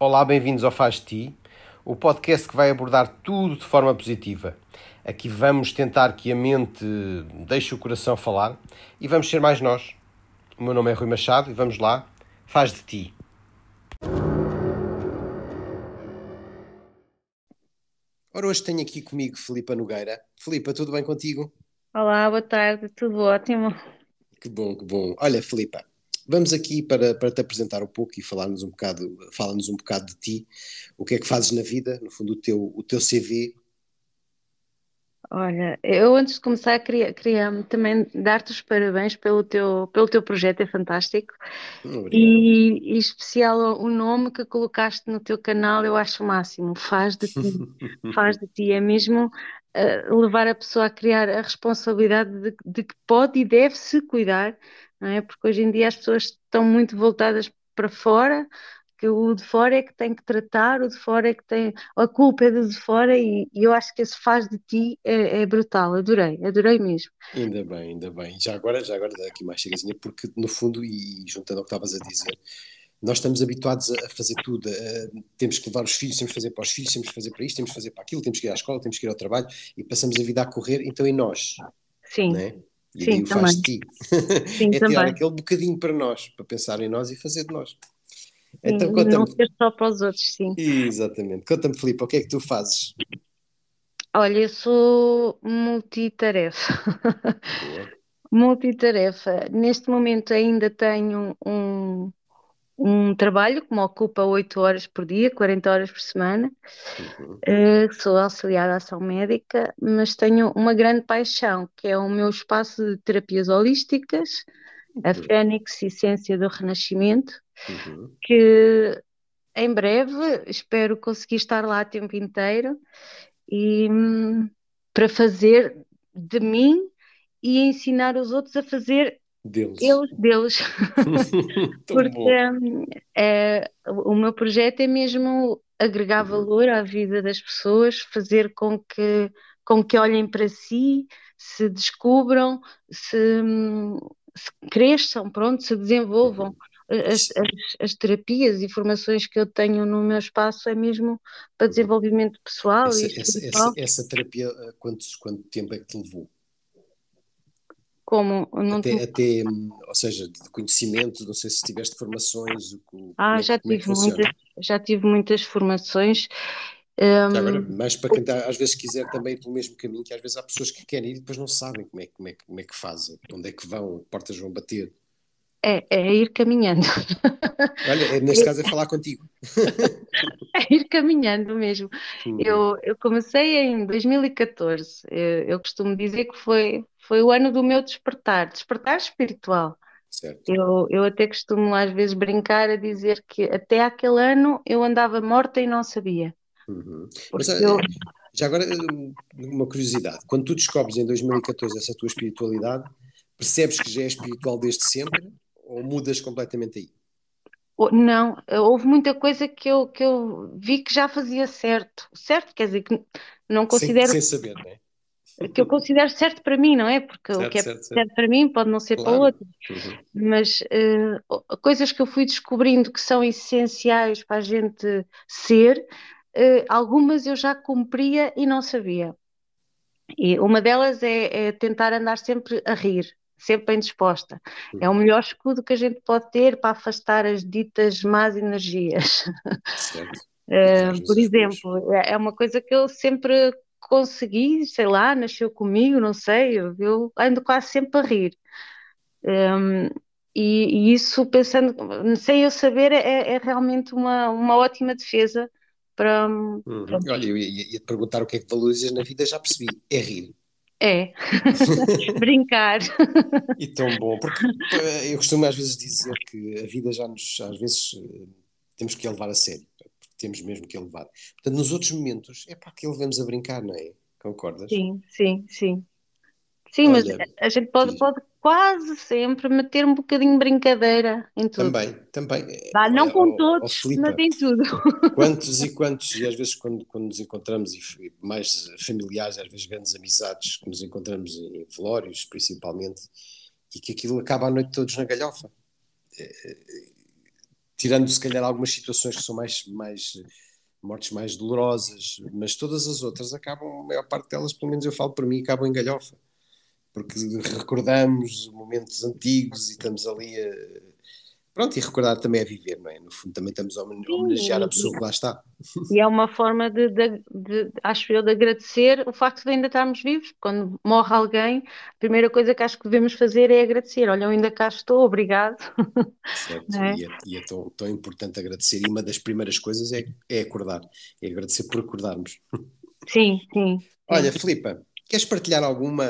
Olá, bem-vindos ao Faz Ti, o podcast que vai abordar tudo de forma positiva. Aqui vamos tentar que a mente deixe o coração falar e vamos ser mais nós. O meu nome é Rui Machado e vamos lá, faz de ti. Ora, hoje tenho aqui comigo Filipa Nogueira. Filipa, tudo bem contigo? Olá, boa tarde, tudo ótimo. Que bom, que bom. Olha, Filipa, vamos aqui para, para te apresentar um pouco e falar-nos um bocado, fala-nos um bocado de ti, o que é que fazes na vida, no fundo o teu, o teu CV. Olha, eu antes de começar queria, queria também dar-te os parabéns pelo teu, pelo teu projeto, é fantástico. Obrigado. E, e especial o nome que colocaste no teu canal, eu acho o máximo. Faz de ti, faz de ti. É mesmo uh, levar a pessoa a criar a responsabilidade de, de que pode e deve se cuidar, é? Porque hoje em dia as pessoas estão muito voltadas para fora, que o de fora é que tem que tratar, o de fora é que tem, a culpa é do de fora e, e eu acho que esse faz de ti é, é, brutal, adorei, adorei mesmo. Ainda bem, ainda bem. Já agora, já agora aqui mais chegazinha, porque no fundo, e juntando ao que estavas a dizer, nós estamos habituados a fazer tudo, a, temos que levar os filhos, temos que fazer para os filhos, temos que fazer para isto, temos que fazer para aquilo, temos que ir à escola, temos que ir ao trabalho e passamos a vida a correr, então e nós? Sim. Né? E Sim, daí o faz de também. ti. Sim, é tirar também. aquele bocadinho para nós, para pensar em nós e fazer de nós. Então não conta-me, ser só para os outros, sim. exatamente, conta-me, Filipe, o que é que tu fazes? Olha, eu sou multitarefa. Multitarefa. Neste momento ainda tenho um, um trabalho que me ocupa 8 horas por dia, 40 horas por semana. Uhum. Eh, sou auxiliar de ação médica, mas tenho uma grande paixão, que é o meu espaço de terapias holísticas, a Uhum. Fênix Essência do Renascimento, Uhum. que em breve espero conseguir estar lá o tempo inteiro e hum, para fazer de mim e ensinar os outros a fazer Deles. eles deles. Porque é, o meu projeto é mesmo agregar Uhum. valor à vida das pessoas, fazer com que, com que olhem para si, se descubram, se, hum, se cresçam, pronto, se desenvolvam. Uhum. As, Isso- as, as terapias e formações que eu tenho no meu espaço é mesmo para desenvolvimento pessoal Essa, e essa, essa, essa terapia, ah, quantos, quanto tempo é que te levou? Como não Até, te- até, ou seja, de conhecimento, não sei se tiveste formações, Ah, é, já é tive muitas, já tive muitas formações. Já agora, mais para quem às vezes quiser também ir pelo mesmo caminho, que às vezes há pessoas que querem ir e depois não sabem como é, que- como é, como é que fazem, onde é que vão, que portas vão bater. É, é ir caminhando. Olha, é- neste caso é falar contigo. É ir caminhando mesmo. Uhum. Eu, eu comecei em 2014. Eu, eu costumo dizer que foi, foi o ano do meu despertar, despertar espiritual. Certo. Eu, eu até costumo às vezes brincar a dizer que até aquele ano eu andava morta e não sabia. Uhum. Mas eu, já agora, hum, uma curiosidade: quando tu descobres em 2014 essa tua espiritualidade, percebes que já é espiritual desde sempre ou mudas completamente aí? não, houve muita coisa que eu, que eu vi que já fazia certo. Certo, quer dizer, que não Sem, considero sem saber, não é? que eu considero certo para mim, não é? Porque o Certo, que é certo, certo. para mim pode não ser para o Claro. outro. Uhum. mas eh, coisas que eu fui descobrindo que são essenciais para a gente ser, eh, algumas eu já cumpria e não sabia. E uma delas é, é tentar andar sempre a rir, sempre bem disposta. É o Uhum. melhor escudo que a gente pode ter para afastar as ditas más energias. Eh, por boas. exemplo, é é uma coisa que eu sempre consegui, sei lá, nasceu comigo, não sei, eu, eu ando quase sempre a rir. Um, e, e isso, pensando, sem eu saber, é, é realmente uma, uma ótima defesa para. Uhum. Olha, eu ia, ia te perguntar o que é que valorizas na vida, já percebi. É rir. É, brincar. E tão bom, porque eh, eu costumo às vezes dizer que a vida já nos, às vezes, eh, temos que a levar a sério, temos mesmo que a levar. Portanto, nos outros momentos, é para que levemos a brincar, não é? Concordas? Sim, sim, sim. Sim, mas Olha, a gente pode, pode quase sempre meter um bocadinho de brincadeira em tudo. também, também. eh, Vá, não Olha, com ó ó, todos, Filipa, mas em tudo. quantos e quantos, e às vezes quando, quando nos encontramos, e mais familiares, às vezes grandes amizades, que nos encontramos em velórios, principalmente, e que aquilo acaba à noite todos na galhofa. tirando se calhar algumas situações que são mais, mais mortes mais dolorosas, mas todas as outras acabam, a maior parte delas, pelo menos eu falo para mim, acabam em galhofa, porque recordamos momentos antigos e estamos ali a. Pronto, e recordar também é viver, não é? No fundo, também estamos a homenagear a pessoa que lá está. E é uma forma de, de, de, acho eu, de agradecer o facto de ainda estarmos vivos. Quando morre alguém, a primeira coisa que acho que devemos fazer é agradecer. Olha, eu ainda cá estou, obrigado. Certo, é? E, é, e é, tão, tão importante agradecer. E uma das primeiras coisas é, é acordar, é agradecer por acordarmos. Sim, sim. Olha, Filipa, queres partilhar alguma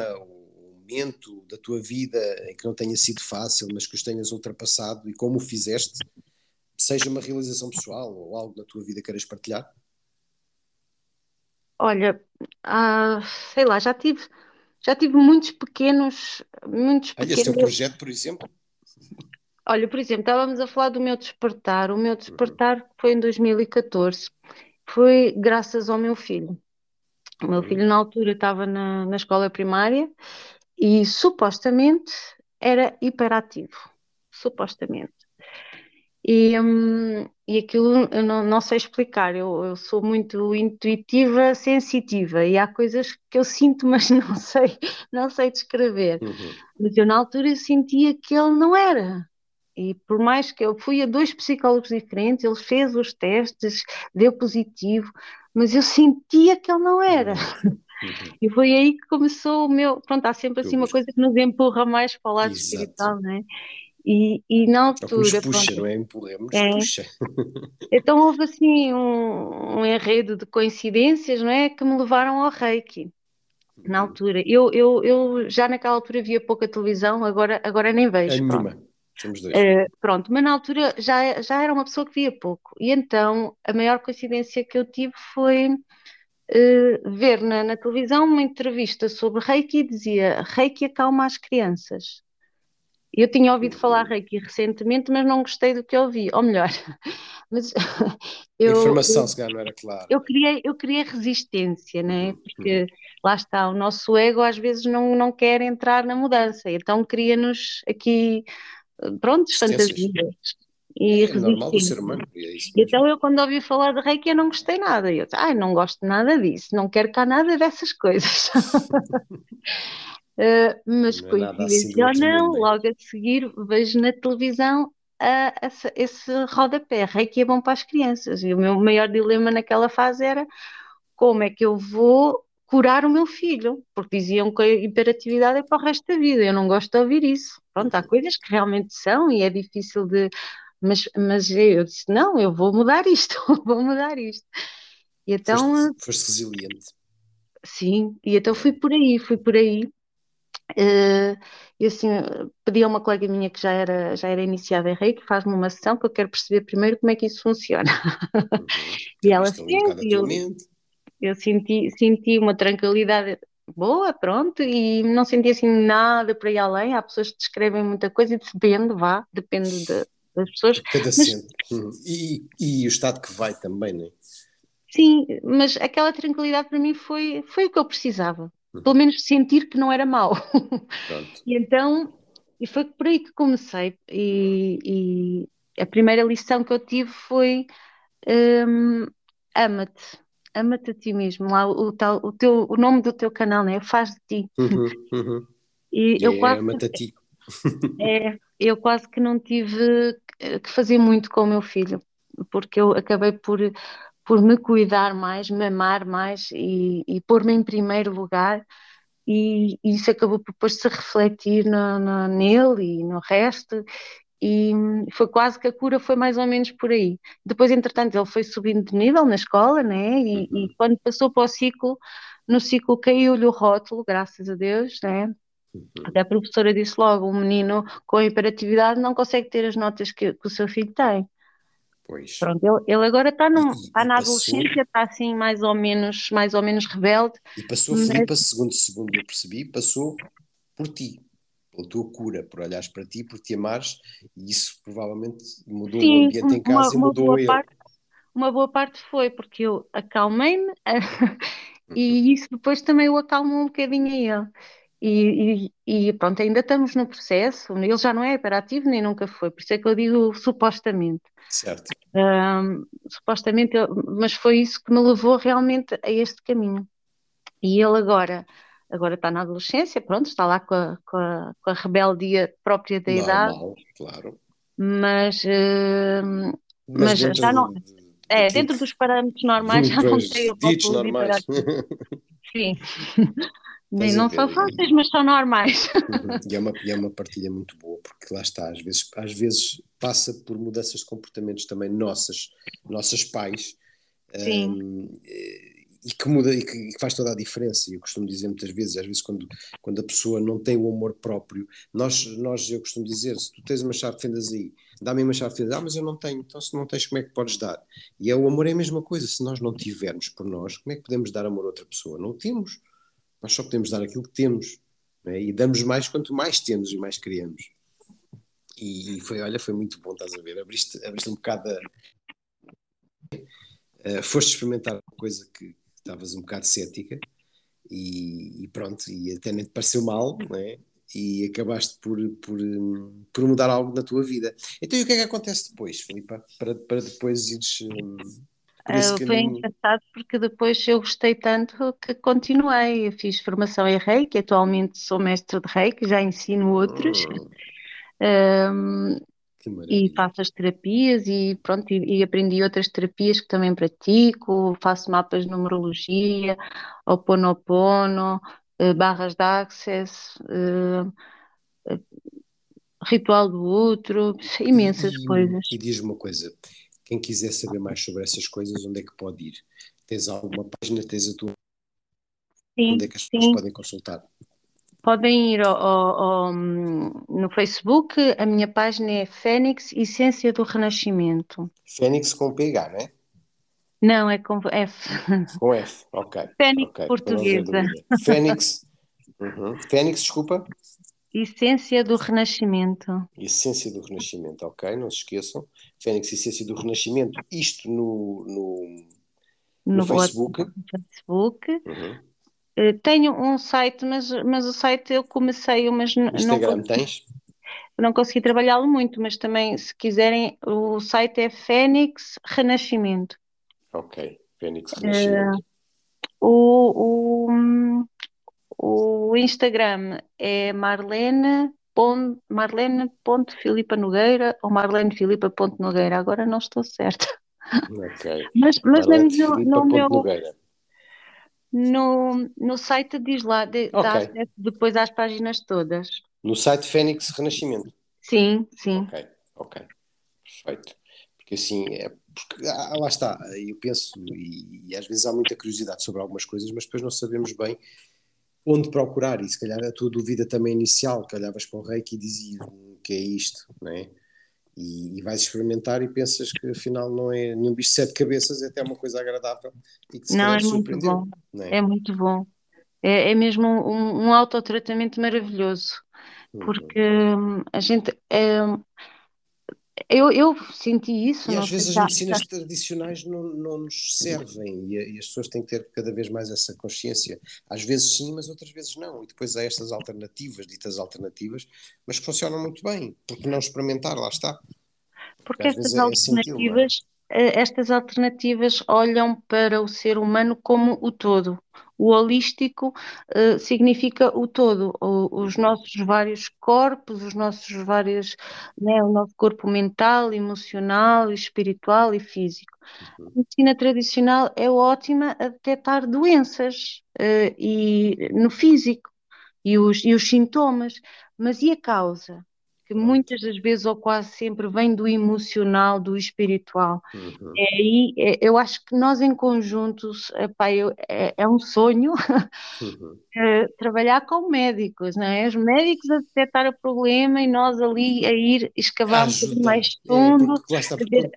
momento da tua vida em que não tenha sido fácil, mas que os tenhas ultrapassado e como o fizeste, seja uma realização pessoal ou algo da tua vida queiras partilhar? Olha, ah, sei lá, já tive, já tive muitos pequenos, muitos Olha, pequenos... este teu projeto, por exemplo? Olha, por exemplo, estávamos a falar do meu despertar. O meu despertar uhum. foi em 2014. Foi graças ao meu filho. O meu uhum. filho, na altura, estava na, na escola primária e supostamente era hiperativo. Supostamente. E, hum, e aquilo eu não, não sei explicar, eu, eu, sou muito intuitiva, sensitiva, e há coisas que eu sinto, mas não sei, não sei descrever. Uhum. Mas eu na altura sentia que ele não era. E por mais que eu fui a dois psicólogos diferentes, ele fez os testes, deu positivo, mas eu sentia que ele não era. Uhum. E foi aí que começou o meu. Pronto, há sempre assim uma coisa que nos empurra mais para o lado Exato. espiritual, não é? E, e na altura. É nos puxa, pronto, não é? Empurramos, é. puxa. Então houve assim um, um enredo de coincidências, não é? Que me levaram ao reiki na uhum. altura. Eu, eu, eu já naquela altura via pouca televisão, agora, agora nem vejo. É nenhuma. Somos dois. Uh, pronto, mas na altura já, já era uma pessoa que via pouco. E então a maior coincidência que eu tive foi uh, ver na, na, televisão uma entrevista sobre Reiki e dizia Reiki acalma as crianças. Eu tinha ouvido falar Reiki recentemente, mas não gostei do que ouvi, ou melhor, mas eu, informação eu, se calhar não era clara. Eu queria, eu resistência, né? Uhum, porque uhum. lá está, o nosso ego às vezes não, não quer entrar na mudança, então cria-nos aqui pronto, fantasias. E é normal do ser humano. É então eu quando ouvi falar de reiki eu não gostei nada. Eu disse, ai, não gosto nada disso, não quero cá nada dessas coisas. uh, mas não é coincidência ou não, logo a seguir vejo na televisão uh, esse, esse rodapé, reiki é bom para as crianças. E o meu maior dilema naquela fase era como é que eu vou curar o meu filho, porque diziam que a hiperatividade é para o resto da vida. Eu não gosto de ouvir isso. Pronto, há coisas que realmente são e é difícil de. Mas, mas eu disse: não, eu vou mudar isto, vou mudar isto. E então. Foste, foste resiliente. Sim, e então fui por aí, fui por aí. Uh, e assim, pedi a uma colega minha que já era, já era iniciada em Reiki, faz-me uma sessão que eu quero perceber primeiro como é que isso funciona. Uhum. e ela fez, e eu, eu senti, senti uma tranquilidade boa, pronto, e não senti assim nada para ir além. Há pessoas que descrevem muita coisa e depende, vá, depende de, das pessoas. Cada mas, centro. Uhum. E, e o estado que vai também, não é? Sim, mas aquela tranquilidade para mim foi, foi o que eu precisava. Uhum. Pelo menos sentir que não era mau. e então, e foi por aí que comecei. E, e a primeira lição que eu tive foi um, ama-te ama-te a ti mesmo, lá o, tal, o, teu, o nome do teu canal, né? Faz de ti. Uhum, uhum. E eu é, quase, ama-te a ti. é, eu quase que não tive que fazer muito com o meu filho, porque eu acabei por, por me cuidar mais, me amar mais e, e pôr-me em primeiro lugar. E, e, isso acabou por depois se refletir no, no, nele e no resto, e foi quase que a cura foi mais ou menos por aí. Depois, entretanto, ele foi subindo de nível na escola, né? E, uhum. e quando passou para o ciclo, no ciclo caiu-lhe o rótulo, graças a Deus, né? Uhum. Até a professora disse logo: um menino com hiperatividade não consegue ter as notas que, que o seu filho tem. Pois. Pronto, ele, ele agora está, no, está na passou, adolescência, está assim mais ou menos, mais ou menos rebelde. E passou, mas... Filipa, segundo, segundo eu percebi, passou por ti pela tua cura, por olhares para ti, por te amares, e isso provavelmente mudou Sim, o ambiente em casa uma, e mudou ele. Parte, uma boa parte foi porque eu acalmei-me e uhum. isso depois também o acalmou um bocadinho a ele. E, e, e, pronto, ainda estamos no processo. Ele já não é hiperativo nem nunca foi, por isso é que eu digo supostamente. Certo. Um, supostamente, mas foi isso que me levou realmente a este caminho. E ele agora, agora está na adolescência, pronto, está lá com a, com a, com a rebeldia própria da Normal, idade. claro. Mas, mas, mas já não. De, é, dentro dos parâmetros normais já não tem o ditos normais. Sim. Nem não são fáceis, mas são normais. Uhum. E, é uma, é uma partilha muito boa, porque lá está, às vezes, às vezes passa por mudanças de comportamentos também nossas, nossas pais, um, e que muda e que, faz toda a diferença. Eu costumo dizer muitas vezes, às vezes, quando, quando a pessoa não tem o amor próprio, nós, nós eu costumo dizer: se tu tens uma chave de fendas aí, dá-me uma chave de fendas, ah, mas eu não tenho, então se não tens, como é que podes dar? E é, o amor é a mesma coisa, se nós não tivermos por nós, como é que podemos dar amor a outra pessoa? Não temos. Nós só podemos dar aquilo que temos. Né? E damos mais quanto mais temos e mais criamos. E, foi, olha, foi muito bom, estás a ver? Abriste, abriste um bocado a... Uh, foste experimentar uma coisa que estavas um bocado cética e, e, pronto, e até nem te pareceu mal, é? E acabaste por, por, por mudar algo na tua vida. Então, e o que é que acontece depois, Filipa? Para, para depois ires. Um, Uh, foi engraçado porque depois eu gostei tanto que continuei. Eu fiz formação em Reiki, atualmente sou mestre de Reiki, já ensino outros. Um, e faço as terapias e pronto, e, e, aprendi outras terapias que também pratico, faço mapas de numerologia, oponopono, uh, barras de access, uh, ritual do outro, imensas e, coisas. E diz-me uma coisa, quem quiser saber mais sobre essas coisas, onde é que pode ir? Tens alguma página? Tens a tua. Sim, onde é que as pessoas podem consultar? Podem ir ao, ao, ao, no Facebook, a minha página é Fênix Essência do Renascimento. Fênix com PH, não é? Não, é com F. Com F, ok. Fênix okay. portuguesa. Fênix, uhum. Fênix, desculpa. Essência do Renascimento. Essência do Renascimento, ok, não se esqueçam. Fênix Essência do Renascimento, isto no, no, no, no Facebook. Facebook. Uhum. Uh, tenho um site, mas, mas o site eu comecei, mas Instagram não tens? Não consegui trabalhá-lo muito, mas também, se quiserem, o site é Fênix Renascimento. Ok, Fênix Renascimento. Uh, o, o, o Instagram é Marlene Marlene.filipa Nogueira ou Marlene Filipa.nogueira, agora não estou certa. Ok. Mas, mas no, no meu. No, no site diz lá, de, okay. dá acesso depois às páginas todas. No site Fênix Renascimento? Sim, sim. Ok, ok. Perfeito. Porque assim, é, porque, ah, lá está, eu penso, e, e, às vezes há muita curiosidade sobre algumas coisas, mas depois não sabemos bem onde procurar, e se calhar a tua dúvida também inicial, que olhavas para o reiki e dizias o que é isto, não é? E, e, vais experimentar e pensas que afinal não é nenhum bicho de sete cabeças, é até uma coisa agradável e que se não, é muito bom. É? é? muito bom. É, é mesmo um, um autotratamento maravilhoso, uhum. porque uhum. a gente é, eu, eu senti isso. E às vezes as medicinas tradicionais não, não nos servem e, e, as pessoas têm que ter cada vez mais essa consciência. Às vezes sim, mas outras vezes não. E depois há estas alternativas, ditas alternativas, mas que funcionam muito bem. Porque não experimentar, lá está. Porque, Porque estas é, é alternativas, é estas alternativas olham para o ser humano como o todo. O holístico uh, significa o todo, o, os nossos vários corpos, os nossos vários, né, o nosso corpo mental, emocional, espiritual e físico. Uhum. A medicina tradicional é ótima a detectar doenças uh, e no físico e os, e os sintomas, mas e a causa? Que muitas das vezes ou quase sempre vem do emocional, do espiritual. Uhum. É aí, é, eu acho que nós em conjuntos, epá, eu, é, é, um sonho uhum. é, trabalhar com médicos, não é? Os médicos a detectar o problema e nós ali a ir escavar um pouco mais é, fundo. É, está, porque,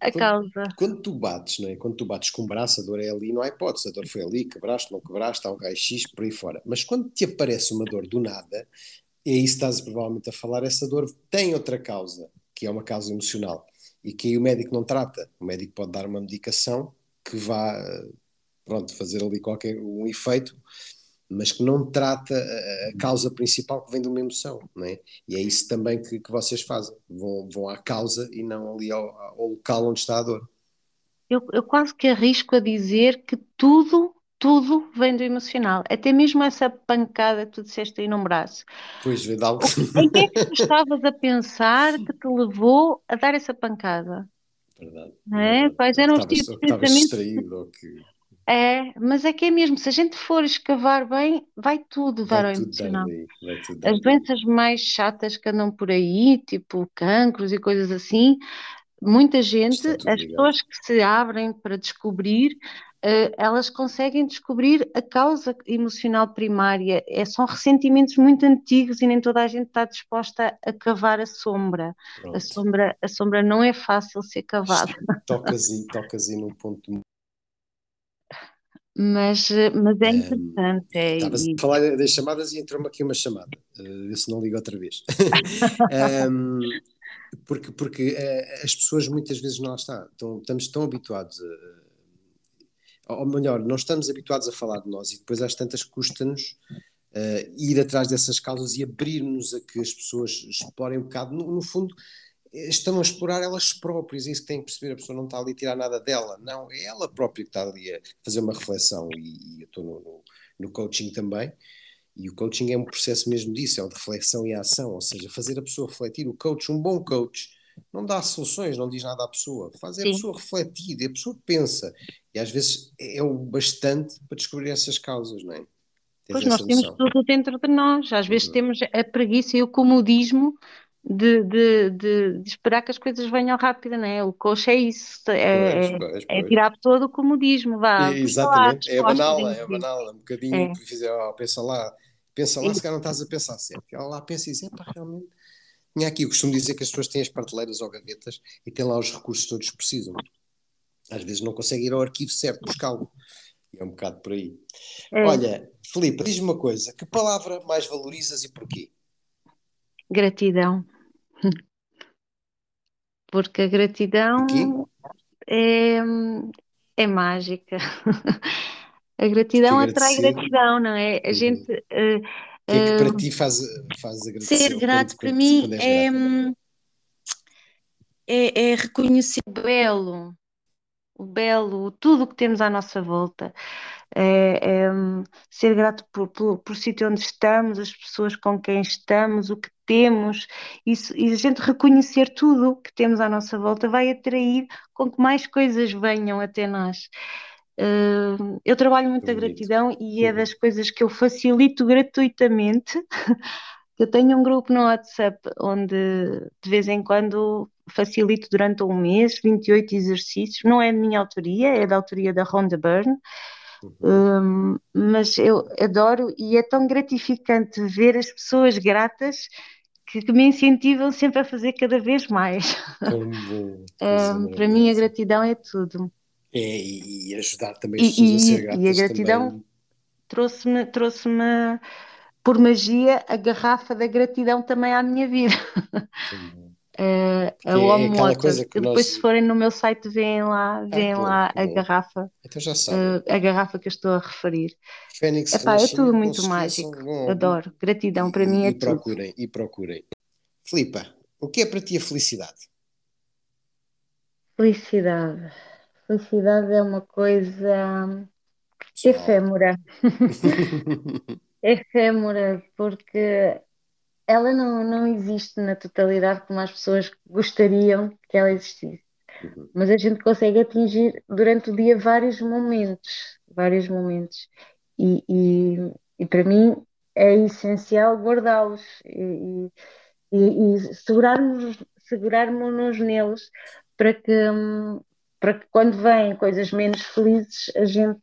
a quando, causa. Quando tu bates, não é? Quando tu bates com o braço, a dor é ali, não há hipótese, a dor foi ali, quebraste, não quebraste, há um raio-x por aí fora. Mas quando te aparece uma dor do nada, isso que estás provavelmente a falar, essa dor tem outra causa, que é uma causa emocional, e que aí o médico não trata. O médico pode dar uma medicação que vá, pronto, fazer ali qualquer um efeito, mas que não trata a, a, causa principal que vem de uma emoção, não é? E é isso também que, que vocês fazem, vão, vão à causa e não ali ao, ao local onde está a dor. Eu, eu quase que arrisco a dizer que tudo, tudo vem do emocional, até mesmo essa pancada que tu disseste aí no braço. Pois, algo. Em que é que tu estavas a pensar que te levou a dar essa pancada? Verdade. Não é? Quais eram os tipos de ou que é, mas é que é mesmo, se a gente for escavar bem, vai tudo dar vai ao tudo dar emocional. daí, tudo dar As doenças mais chatas que andam por aí, tipo cancros e coisas assim, muita gente, as ligado. pessoas que se abrem para descobrir, eh, elas conseguem descobrir a causa emocional primária. É, são ressentimentos muito antigos e nem toda a gente está disposta a cavar a sombra. A sombra, a sombra não é fácil ser cavada. Tocas aí, tocas aí num ponto. Mas, eh, mas é interessante. É, Estavas e- a falar das chamadas e entrou-me aqui uma chamada. Uh, vê se não ligo outra vez. Ahm, porque porque eh, as pessoas muitas vezes não lá. Estão, estamos tão habituados a. Ou melhor, não estamos habituados a falar de nós e depois às tantas custa-nos eh, ir atrás dessas causas e abrir-nos a que as pessoas explorem um bocado. No, no fundo, estão a explorar elas próprias, é isso que tem que perceber. A pessoa não está ali a tirar nada dela, não, é ela própria que está ali a fazer uma reflexão. E, e eu estou no, no, no coaching também. E o coaching é um processo mesmo disso, é o de reflexão e ação, ou seja, fazer a pessoa refletir. O coach, um bom coach, não dá soluções, não diz nada à pessoa, faz a Sim. pessoa refletir, é a pessoa pensa. E às vezes é o bastante para descobrir essas causas, não é? Tens Pois nós temos noção. tudo dentro de nós. Às vezes Uhum. temos a preguiça e o comodismo de, de, de, de esperar que as coisas venham rápido, não é? O coach é isso, Pois, é, é, pois, é pois. tirar a pessoa do comodismo, vá, lá a Exatamente, é é a diz-me. banala, um bocadinho É. fizer, ó, pensa lá, pensa lá, Sim. se calhar não estás a pensar certo. Ela lá pensa e diz, epá, realmente. Tinha aqui, eu costumo dizer que as pessoas têm as prateleiras ou gavetas e têm lá os recursos todos que precisam. Às vezes não conseguem ir ao arquivo certo buscá-lo. É um bocado por aí. É, Olha, Filipe, diz-me uma coisa, que palavra mais valorizas e porquê? gratidão. Porque a gratidão é, é mágica. A gratidão atrai gratidão, não é? A Uhum. gente. eh, O que é que eh, para ti faz, faz agradecer? Ser grato para mim é, hum, é, é reconhecer o belo, o belo, tudo o que temos à nossa volta. É, é, ser grato por, por, por sítio onde estamos, as pessoas com quem estamos, o que temos, isso, e a gente reconhecer tudo o que temos à nossa volta vai atrair com que mais coisas venham até nós. Hum, eu trabalho muito Que a gratidão e é das coisas que eu facilito gratuitamente. Eu tenho um grupo no WhatsApp onde de vez em quando facilito durante um mês 28 exercícios. Não é de minha autoria, é da autoria da Rhonda Byrne. Uhum. Hum, mas eu adoro e é tão gratificante ver as pessoas gratas que, que me incentivam sempre a fazer cada vez mais. Tão bom, coisa Hum, para mim, a gratidão é tudo. É, e, ajudar também E- as pessoas a e- ser e a gratas gratidão. Trouxe-me, trouxe-me por magia a garrafa da gratidão também à minha vida. Bom. Porque a é Warm aquela Water. coisa que depois, nós- se forem no meu site, veem lá, Ah, veem bom, lá a bom. garrafa, Então já sabem. eh, a garrafa que eu estou a referir. Fênix Epá, é tudo muito mágico. ao Adoro. Gratidão e, para mim e- é e tudo. procurem, e procurem. Filipa, o que é para ti a felicidade? Felicidade. Felicidade é uma coisa Pessoal. efêmera. Efêmera, porque ela não, não existe na totalidade como as pessoas gostariam que ela existisse. Uhum. Mas a gente consegue atingir durante o dia vários momentos, vários momentos. E, e, e para mim é essencial guardá-los e, e, e segurarmos, segurarmos-nos neles para que, para que quando vêm coisas menos felizes a gente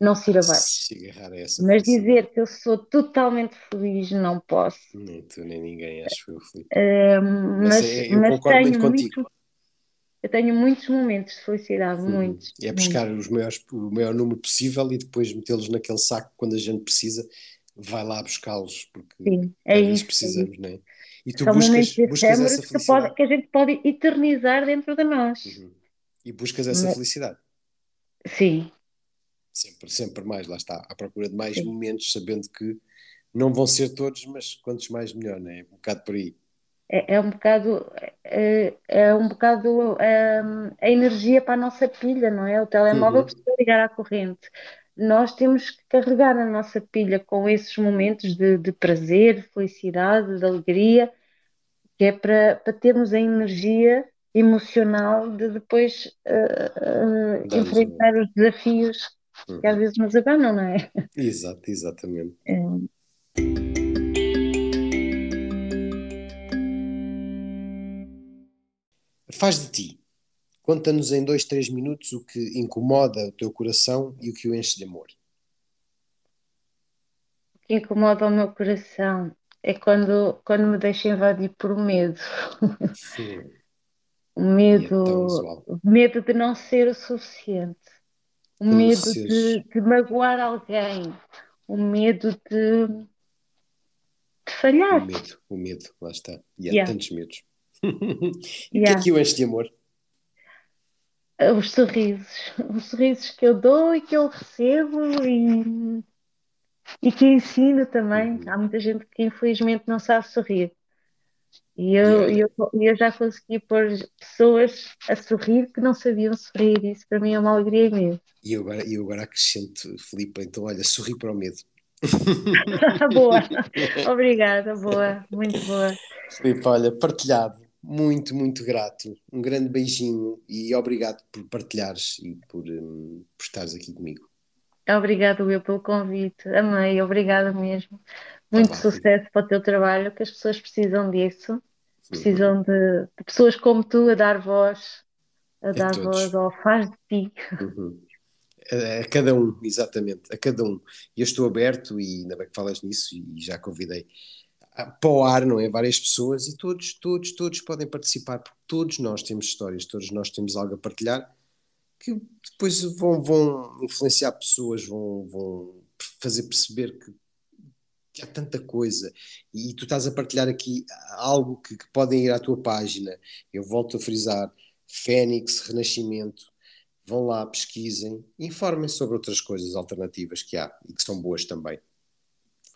não se ir abaixo. Se essa Mas felicidade. dizer que eu sou totalmente feliz, não posso. Nem tu, nem ninguém, acho eu, Filipe. Hum, Mas mas, é- eu mas tenho muito- eu tenho muitos momentos de felicidade, Uhum. muitos. É muitos. buscar os maiores, o maior número possível e depois metê-los naquele saco quando a gente precisa, vai lá buscá-los, porque Sim, é vezes isso. é precisamos, não é? E tu São buscas, momentos buscas essa efêmeros que, felicidade. pode- que a gente pode eternizar dentro de nós. Uhum. E buscas essa Mas- felicidade. Sim, Sempre, sempre mais, lá está, à procura de mais Sim. momentos, sabendo que não vão ser todos, mas quantos mais melhor, não é? Um bocado por aí. É, é um bocado, é, é um bocado é, a energia para a nossa pilha, não é? O telemóvel uhum. precisa ligar à corrente. Nós temos que carregar a nossa pilha com esses momentos de, de prazer, de felicidade, de alegria, que é para, para termos a energia emocional de depois uh, uh, enfrentar os desafios. Que às vezes nos abanam, não é? Exato, exatamente. É. Faz de ti. Conta-nos em dois, três minutos o que incomoda o teu coração e o que o enche de amor. O que incomoda o meu coração é quando, quando me deixo invadir por medo. Sim. o medo, é medo de não ser o suficiente. O medo de, de, magoar alguém. O medo de, de falhar. O medo, o medo, lá está. E há yeah. tantos medos. e yeah. o que é que o enche de amor? Os sorrisos. Os sorrisos que eu dou e que eu recebo e, e que ensino também. Uhum. Há muita gente que infelizmente não sabe sorrir. E eu, yeah. eu, eu já consegui pôr pessoas a sorrir que não sabiam sorrir. Isso para mim é uma alegria mesmo. E eu agora, eu agora acrescento, Filipe, então olha, sorri para o medo. boa, obrigada, boa, muito boa. Filipe, olha, partilhado, muito, muito grato. Um grande beijinho e obrigado por partilhares e por, um, por estares aqui comigo. Obrigado eu pelo convite, amei, obrigada mesmo. Tá muito tá sucesso para o teu trabalho, que as pessoas precisam disso, precisam uhum. de, de, pessoas como tu a dar voz, a, a dar todos. voz ao faz de ti. Uhum. A, a, cada um, exatamente, a cada um. E eu estou aberto, e ainda bem que falas nisso, e já convidei para o ar, não é? Várias pessoas e todos, todos, todos podem participar, porque todos nós temos histórias, todos nós temos algo a partilhar que depois vão, vão influenciar pessoas, vão, vão fazer perceber que, há tanta coisa e tu estás a partilhar aqui algo que, que podem ir à tua página. Eu volto a frisar: Fênix, Renascimento. Vão lá, pesquisem, informem sobre outras coisas alternativas que há e que são boas também.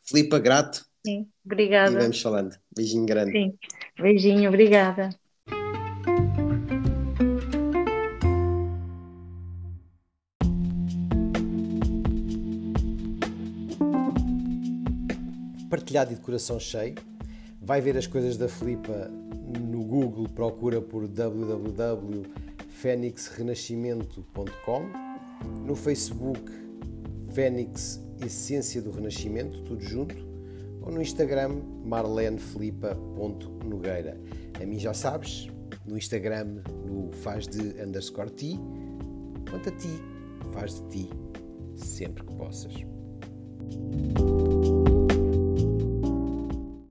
Filipa, grato. Sim, obrigada. E vamos falando. Beijinho grande. Sim, beijinho, obrigada. Partilhado e de coração cheio. Vai ver as coisas da Filipa no Google, procura por www.fenixrenascimento.com. No Facebook, Fênix Essência do Renascimento, tudo junto. Ou no Instagram, marlenefilipa.nogueira. A mim já sabes, no Instagram, no faz de underscore ti. Quanto a ti, faz de ti sempre que possas.